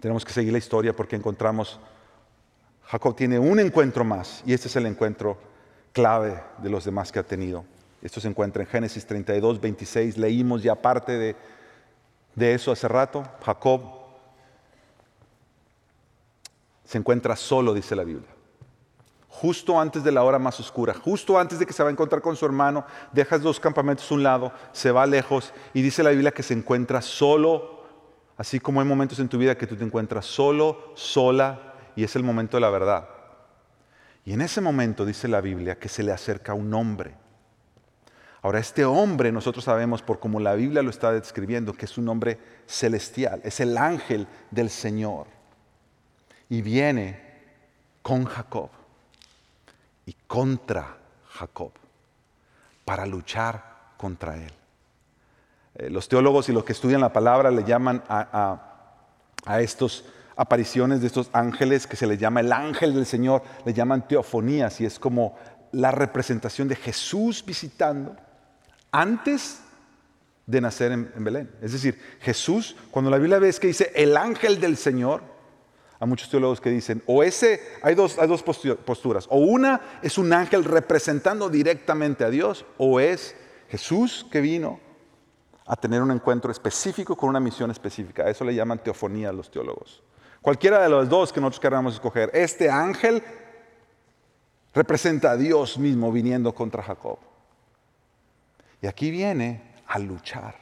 Tenemos que seguir la historia porque encontramos, Jacob tiene un encuentro más y este es el encuentro clave de los demás que ha tenido. Esto se encuentra en Génesis 32, 26. Leímos ya parte de, de eso hace rato. Jacob se encuentra solo, dice la Biblia. Justo antes de la hora más oscura, justo antes de que se va a encontrar con su hermano, dejas dos campamentos a un lado, se va lejos y dice la Biblia que se encuentra solo, así como hay momentos en tu vida que tú te encuentras solo, sola, y es el momento de la verdad. Y en ese momento dice la Biblia que se le acerca un hombre. Ahora, este hombre nosotros sabemos por como la Biblia lo está describiendo, que es un hombre celestial, es el ángel del Señor. Y viene con Jacob y contra Jacob para luchar contra él. Eh, los teólogos y los que estudian la palabra le llaman a, a estas apariciones de estos ángeles que se les llama el ángel del Señor, le llaman teofonías y es como la representación de Jesús visitando antes de nacer en, Belén. Es decir, Jesús, cuando la Biblia ve que dice el ángel del Señor, a muchos teólogos que dicen, o ese, hay dos, hay dos posturas, o una es un ángel representando directamente a Dios, o es Jesús que vino a tener un encuentro específico con una misión específica. A eso le llaman teofonía a los teólogos. Cualquiera de los dos que nosotros queramos escoger, este ángel representa a Dios mismo viniendo contra Jacob. Y aquí viene a luchar.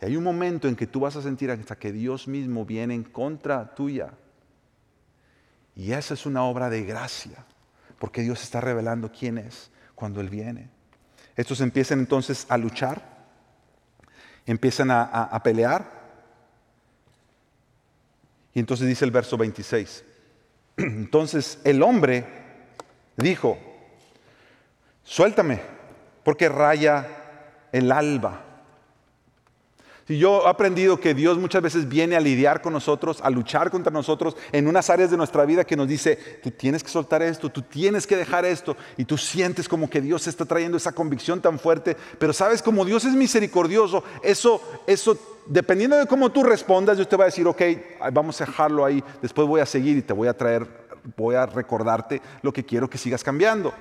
Y hay un momento en que tú vas a sentir hasta que Dios mismo viene en contra tuya. Y esa es una obra de gracia, porque Dios está revelando quién es cuando Él viene. Estos empiezan entonces a luchar, empiezan a, pelear. Y entonces dice el verso 26. Entonces el hombre dijo, suéltame, porque raya el alba. Si yo he aprendido que Dios muchas veces viene a lidiar con nosotros, a luchar contra nosotros en unas áreas de nuestra vida que nos dice, tú tienes que soltar esto, tú tienes que dejar esto, y tú sientes como que Dios está trayendo esa convicción tan fuerte, pero sabes como Dios es misericordioso, eso, eso, dependiendo de cómo tú respondas, Dios te va a decir, ok, vamos a dejarlo ahí, después voy a seguir y te voy a traer, voy a recordarte lo que quiero que sigas cambiando.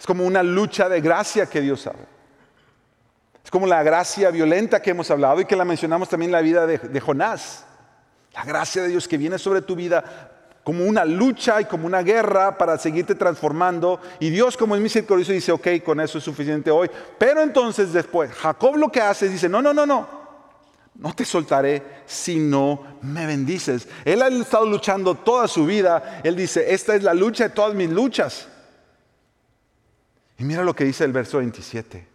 Es como una lucha de gracia que Dios sabe. Es como la gracia violenta que hemos hablado y que la mencionamos también en la vida de, Jonás. La gracia de Dios que viene sobre tu vida como una lucha y como una guerra para seguirte transformando. Y Dios como es misericordioso dice, ok, con eso es suficiente hoy. Pero entonces después, Jacob lo que hace es dice, no, no, no, no. No te soltaré si no me bendices. Él ha estado luchando toda su vida. Él dice, esta es la lucha de todas mis luchas. Y mira lo que dice el verso 27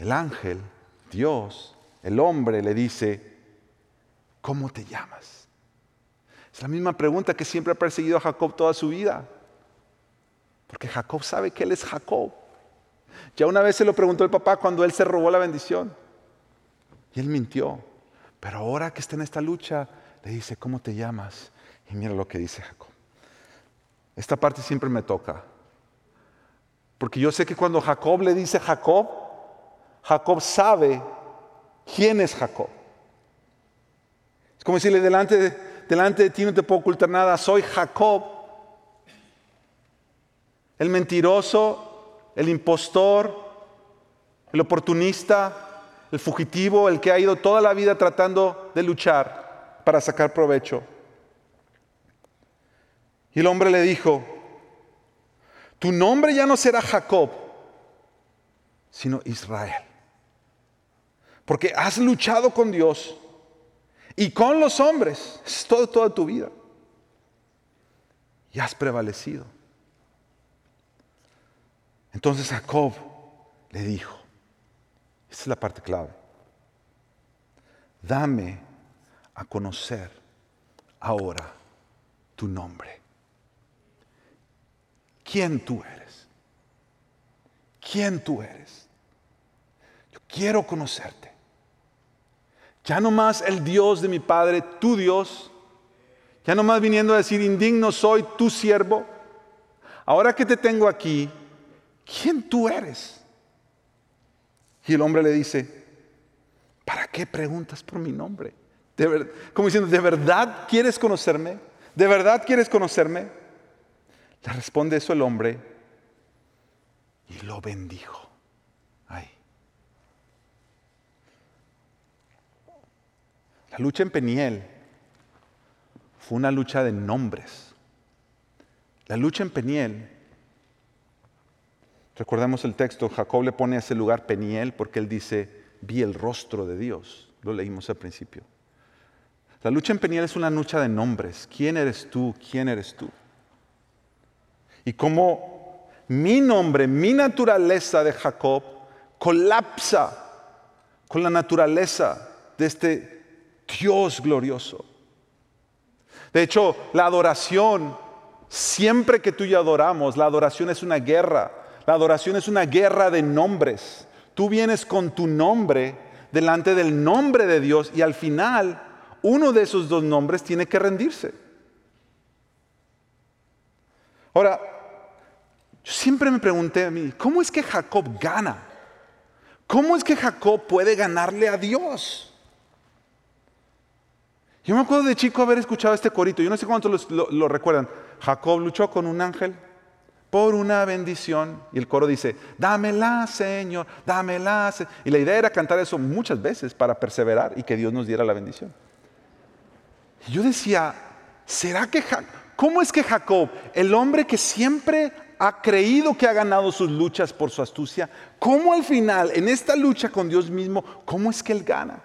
el ángel, Dios, el hombre le dice, ¿cómo te llamas? Es la misma pregunta que siempre ha perseguido a Jacob toda su vida. Porque Jacob sabe que él es Jacob. Ya una vez se lo preguntó el papá cuando él se robó la bendición. Y él mintió. Pero ahora que está en esta lucha, le dice, ¿cómo te llamas? Y mira lo que dice Jacob. Esta parte siempre me toca. Porque yo sé que cuando Jacob le dice Jacob, Jacob sabe quién es Jacob. Es como decirle, delante de, ti no te puedo ocultar nada, soy Jacob. El mentiroso, el impostor, el oportunista, el fugitivo, el que ha ido toda la vida tratando de luchar para sacar provecho. Y el hombre le dijo, tu nombre ya no será Jacob, sino Israel porque has luchado con Dios y con los hombres es todo, toda tu vida. Y has prevalecido. Entonces Jacob le dijo, esta es la parte clave, dame a conocer ahora tu nombre. ¿Quién tú eres? ¿Quién tú eres? Yo quiero conocerte. Ya no más el Dios de mi Padre, tu Dios. Ya no más viniendo a decir, indigno soy tu siervo. Ahora que te tengo aquí, ¿quién tú eres? Y el hombre le dice, ¿para qué preguntas por mi nombre? como diciendo, ¿de verdad quieres conocerme? ¿De verdad quieres conocerme? Le responde eso el hombre y lo bendijo. Lucha en Peniel fue una lucha de nombres, La lucha en Peniel. Recordemos el texto, Jacob le pone a ese lugar Peniel porque él dice, vi el rostro de Dios. Lo leímos al principio. La lucha en Peniel es una lucha de nombres. ¿Quién eres tú? ¿Quién eres tú? Y como mi nombre, mi naturaleza de Jacob colapsa con la naturaleza de este Dios glorioso. De hecho, la adoración, siempre que tú y adoramos, la adoración es una guerra. La adoración es una guerra de nombres. Tú vienes con tu nombre delante del nombre de Dios y al final uno de esos dos nombres tiene que rendirse. Ahora, yo siempre me pregunté a mí, ¿cómo es que Jacob gana? ¿Cómo es que Jacob puede ganarle a Dios? Yo me acuerdo de chico haber escuchado este corito, yo no sé cuántos lo, recuerdan. Jacob luchó con un ángel por una bendición. Y el coro dice, dámela, Señor, dámela. Y la idea era cantar eso muchas veces para perseverar y que Dios nos diera la bendición. Y yo decía, ¿será que ¿Cómo es que Jacob, el hombre que siempre ha creído que ha ganado sus luchas por su astucia, cómo al final, en esta lucha con Dios mismo, cómo es que él gana?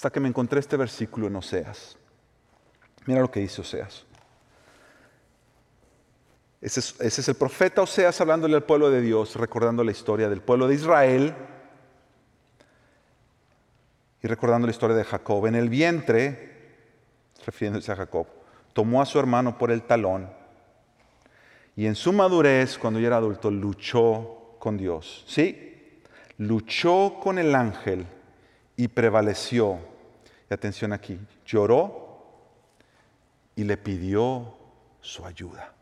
Hasta que me encontré este versículo en Oseas. Mira lo que dice Oseas. Ese es, es, el profeta Oseas hablándole al pueblo de Dios, recordando la historia del pueblo de Israel y recordando la historia de Jacob. En el vientre, refiriéndose a Jacob, tomó a su hermano por el talón y en su madurez, cuando ya era adulto, luchó con Dios. ¿Sí? Luchó con el ángel y prevaleció. Y atención aquí, lloró y le pidió su ayuda.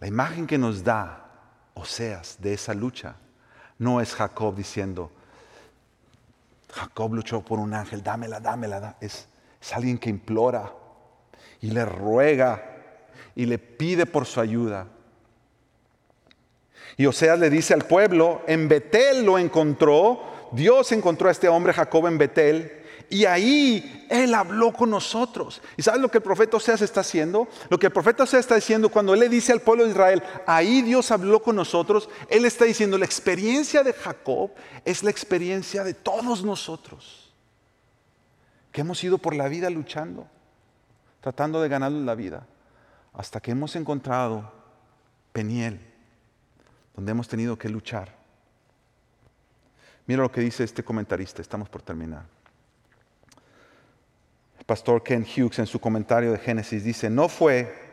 La imagen que nos da Oseas de esa lucha no es Jacob diciendo, Jacob luchó por un ángel, dámela, dámela. Es, es alguien que implora y le ruega y le pide por su ayuda. Y Oseas le dice al pueblo, en Betel lo encontró, Dios encontró a este hombre Jacob en Betel, y ahí él habló con nosotros. ¿Y sabes lo que el profeta Oseas está haciendo? Lo que el profeta Oseas está diciendo cuando él le dice al pueblo de Israel, ahí Dios habló con nosotros, él está diciendo, la experiencia de Jacob es la experiencia de todos nosotros, que hemos ido por la vida luchando tratando de ganar la vida, hasta que hemos encontrado Peniel, donde hemos tenido que luchar. Mira lo que dice este comentarista, estamos por terminar. El pastor Ken Hughes en su comentario de Génesis dice, no fue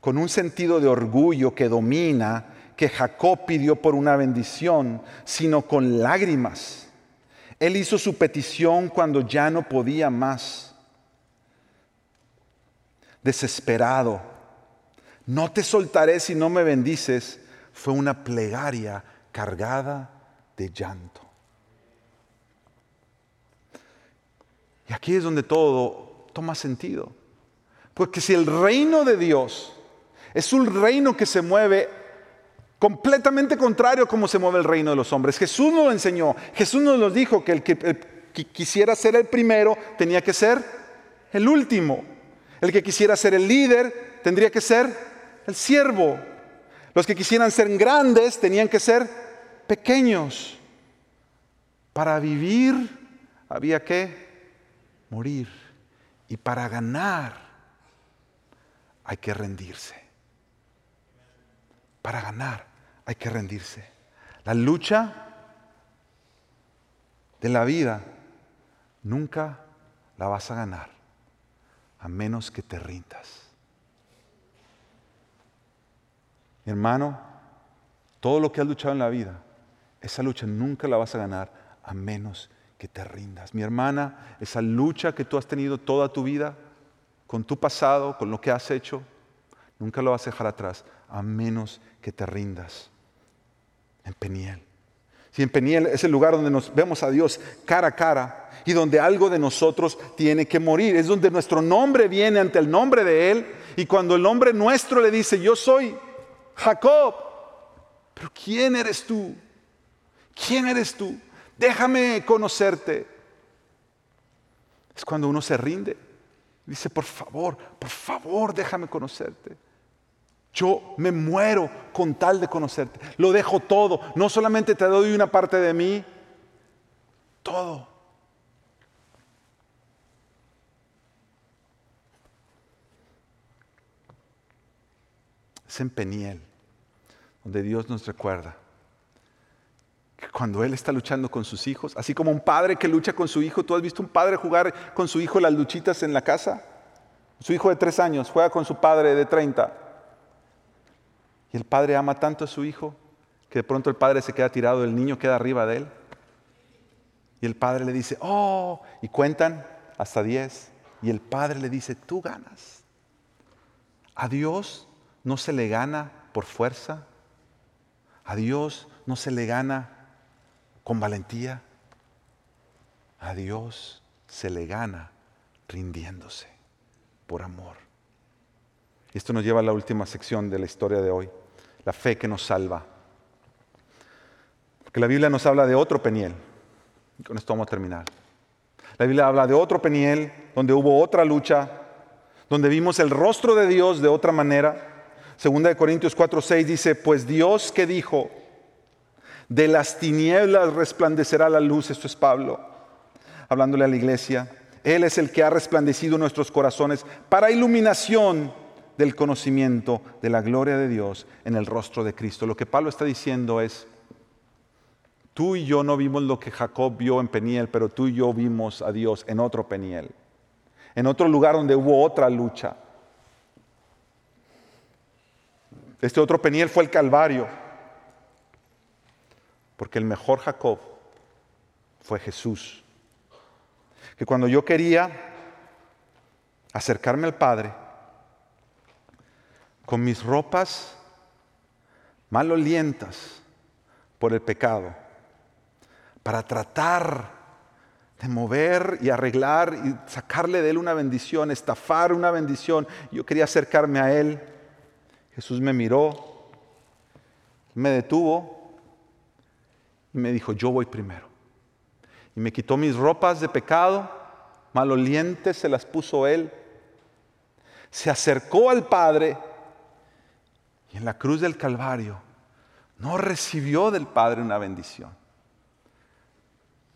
con un sentido de orgullo que domina que Jacob pidió por una bendición, sino con lágrimas. Él hizo su petición cuando ya no podía más desesperado. No te soltaré si no me bendices. Fue una plegaria cargada de llanto. Y aquí es donde todo toma sentido. Porque si el reino de Dios es un reino que se mueve completamente contrario a cómo se mueve el reino de los hombres, Jesús nos lo enseñó. Jesús nos lo dijo que el que, el que quisiera ser el primero tenía que ser el último. El que quisiera ser el líder tendría que ser el siervo. Los que quisieran ser grandes tenían que ser pequeños. Para vivir había que morir. Y para ganar hay que rendirse. Para ganar hay que rendirse. La lucha de la vida nunca la vas a ganar a menos que te rindas. Mi hermano, todo lo que has luchado en la vida, esa lucha nunca la vas a ganar a menos que te rindas. Mi hermana, esa lucha que tú has tenido toda tu vida, con tu pasado, con lo que has hecho, nunca lo vas a dejar atrás a menos que te rindas. En Peniel. Si en Peniel es el lugar donde nos vemos a Dios cara a cara, y donde algo de nosotros tiene que morir. Es donde nuestro nombre viene ante el nombre de Él y cuando el nombre nuestro le dice, yo soy Jacob, pero ¿quién eres tú? ¿Quién eres tú? Déjame conocerte. Es cuando uno se rinde. Dice, por favor, por favor, déjame conocerte. Yo me muero con tal de conocerte. Lo dejo todo. No solamente te doy una parte de mí, todo. Es en Peniel donde Dios nos recuerda cuando Él está luchando con sus hijos, así como un padre que lucha con su hijo, ¿tú has visto un padre jugar con su hijo las luchitas en la casa? Su hijo de tres años juega con su padre de treinta. Y el padre ama tanto a su hijo que de pronto el padre se queda tirado, el niño queda arriba de él. Y el padre le dice, oh, y cuentan hasta diez. Y el padre le dice, tú ganas. A Dios no se le gana por fuerza. A Dios no se le gana con valentía. A Dios se le gana rindiéndose por amor. Esto nos lleva a la última sección de la historia de hoy, la fe que nos salva. Porque la Biblia nos habla de otro Peniel. con esto vamos a terminar. La Biblia habla de otro Peniel, donde hubo otra lucha, donde vimos el rostro de Dios de otra manera. Segunda de Corintios 4, 6 dice, pues Dios que dijo, de las tinieblas resplandecerá la luz, esto es Pablo, hablándole a la iglesia. Él es el que ha resplandecido nuestros corazones para iluminación del conocimiento de la gloria de Dios en el rostro de Cristo. Lo que Pablo está diciendo es, tú y yo no vimos lo que Jacob vio en Peniel, pero tú y yo vimos a Dios en otro Peniel, en otro lugar donde hubo otra lucha. Este otro Peniel fue el Calvario, porque el mejor Jacob fue Jesús. Que cuando yo quería acercarme al Padre, con mis ropas malolientas por el pecado, para tratar de mover y arreglar y sacarle de él una bendición, estafar una bendición. Yo quería acercarme a él. Jesús me miró, me detuvo y me dijo, yo voy primero. Y me quitó mis ropas de pecado, malolientes, se las puso él. Se acercó al Padre y en la cruz del Calvario no recibió del Padre una bendición,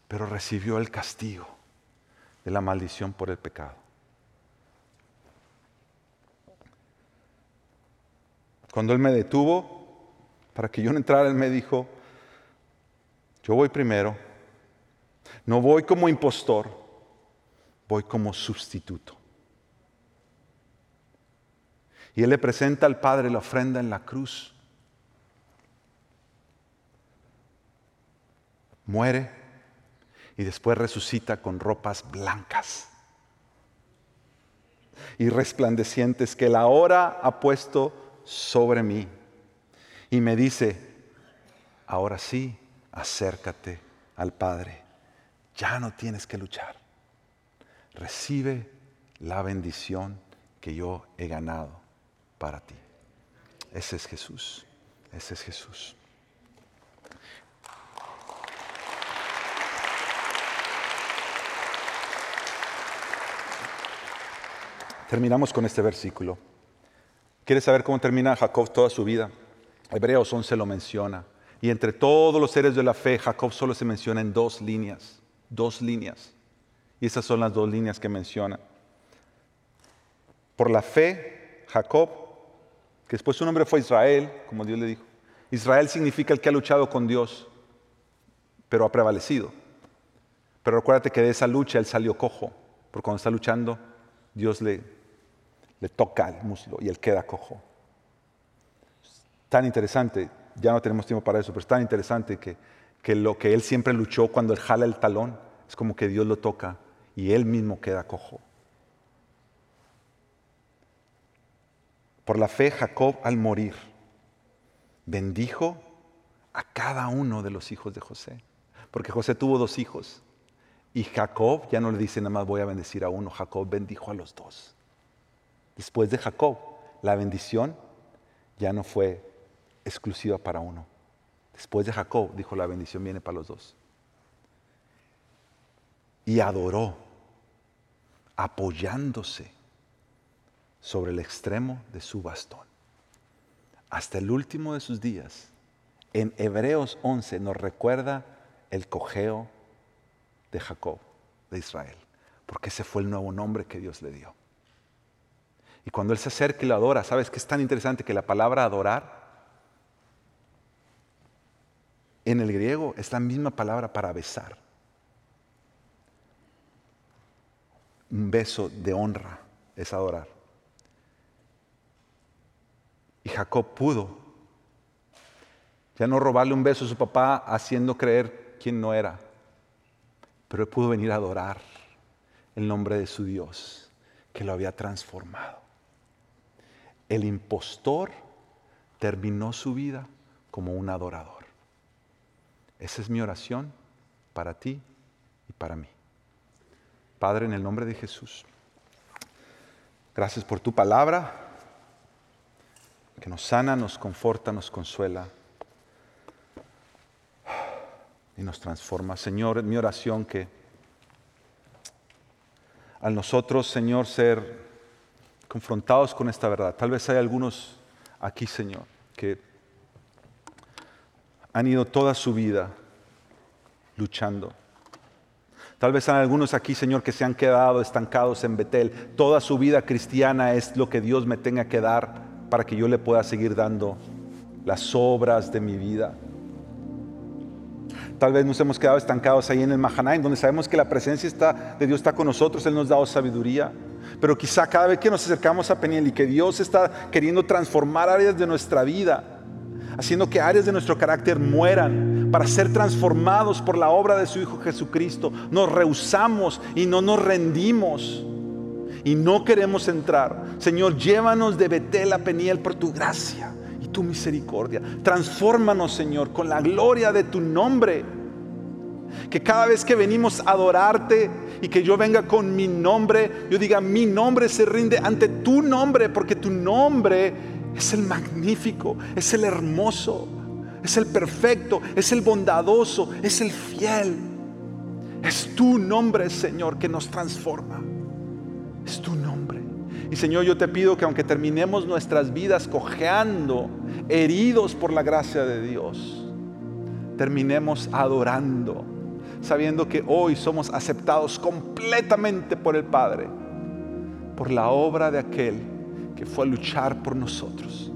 pero recibió el castigo de la maldición por el pecado. Cuando Él me detuvo para que yo no entrara, Él me dijo, yo voy primero, no voy como impostor, voy como sustituto. Y Él le presenta al Padre la ofrenda en la cruz. Muere y después resucita con ropas blancas y resplandecientes que Él ahora ha puesto sobre mí y me dice, ahora sí, acércate al Padre, ya no tienes que luchar, recibe la bendición que yo he ganado para ti. Ese es Jesús, ese es Jesús. Terminamos con este versículo. ¿Quieres saber cómo termina Jacob toda su vida? Hebreos 11 lo menciona. Y entre todos los seres de la fe, Jacob solo se menciona en dos líneas. Dos líneas. Y esas son las dos líneas que menciona. Por la fe, Jacob, que después su nombre fue Israel, como Dios le dijo. Israel significa el que ha luchado con Dios, pero ha prevalecido. Pero acuérdate que de esa lucha él salió cojo, porque cuando está luchando, Dios le le toca el muslo y él queda cojo. Tan interesante, ya no tenemos tiempo para eso, pero es tan interesante que, que lo que él siempre luchó cuando él jala el talón, es como que Dios lo toca y él mismo queda cojo. Por la fe Jacob al morir bendijo a cada uno de los hijos de José, porque José tuvo dos hijos y Jacob ya no le dice nada más voy a bendecir a uno, Jacob bendijo a los dos. Después de Jacob, la bendición ya no fue exclusiva para uno. Después de Jacob, dijo, la bendición viene para los dos. Y adoró, apoyándose sobre el extremo de su bastón. Hasta el último de sus días, en Hebreos 11 nos recuerda el cojeo de Jacob, de Israel, porque ese fue el nuevo nombre que Dios le dio. Y cuando Él se acerca y lo adora, ¿sabes que es tan interesante que la palabra adorar en el griego es la misma palabra para besar? Un beso de honra es adorar. Y Jacob pudo ya no robarle un beso a su papá haciendo creer quién no era, pero pudo venir a adorar el nombre de su Dios que lo había transformado. El impostor terminó su vida como un adorador. Esa es mi oración para ti y para mí. Padre, en el nombre de Jesús, gracias por tu palabra que nos sana, nos conforta, nos consuela y nos transforma. Señor, mi oración que al nosotros, Señor, ser confrontados con esta verdad. Tal vez hay algunos aquí, Señor, que han ido toda su vida luchando. Tal vez hay algunos aquí, Señor, que se han quedado estancados en Betel. Toda su vida cristiana es lo que Dios me tenga que dar para que yo le pueda seguir dando las obras de mi vida. Tal vez nos hemos quedado estancados ahí en el Mahanaim, donde sabemos que la presencia de Dios está con nosotros, Él nos da sabiduría. Pero quizá cada vez que nos acercamos a Peniel y que Dios está queriendo transformar áreas de nuestra vida, haciendo que áreas de nuestro carácter mueran para ser transformados por la obra de su Hijo Jesucristo, nos rehusamos y no nos rendimos y no queremos entrar. Señor, llévanos de Betel a Peniel por tu gracia y tu misericordia. Transfórmanos, Señor, con la gloria de tu nombre. Que cada vez que venimos a adorarte y que yo venga con mi nombre, yo diga, mi nombre se rinde ante tu nombre, porque tu nombre es el magnífico, es el hermoso, es el perfecto, es el bondadoso, es el fiel. Es tu nombre, Señor, que nos transforma. Es tu nombre. Y Señor, yo te pido que aunque terminemos nuestras vidas cojeando, heridos por la gracia de Dios, terminemos adorando sabiendo que hoy somos aceptados completamente por el Padre, por la obra de aquel que fue a luchar por nosotros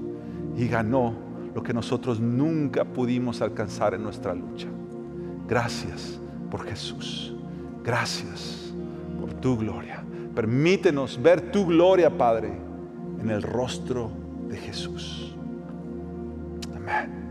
y ganó lo que nosotros nunca pudimos alcanzar en nuestra lucha. Gracias por Jesús. Gracias por tu gloria. Permítenos ver tu gloria, Padre, en el rostro de Jesús. Amén.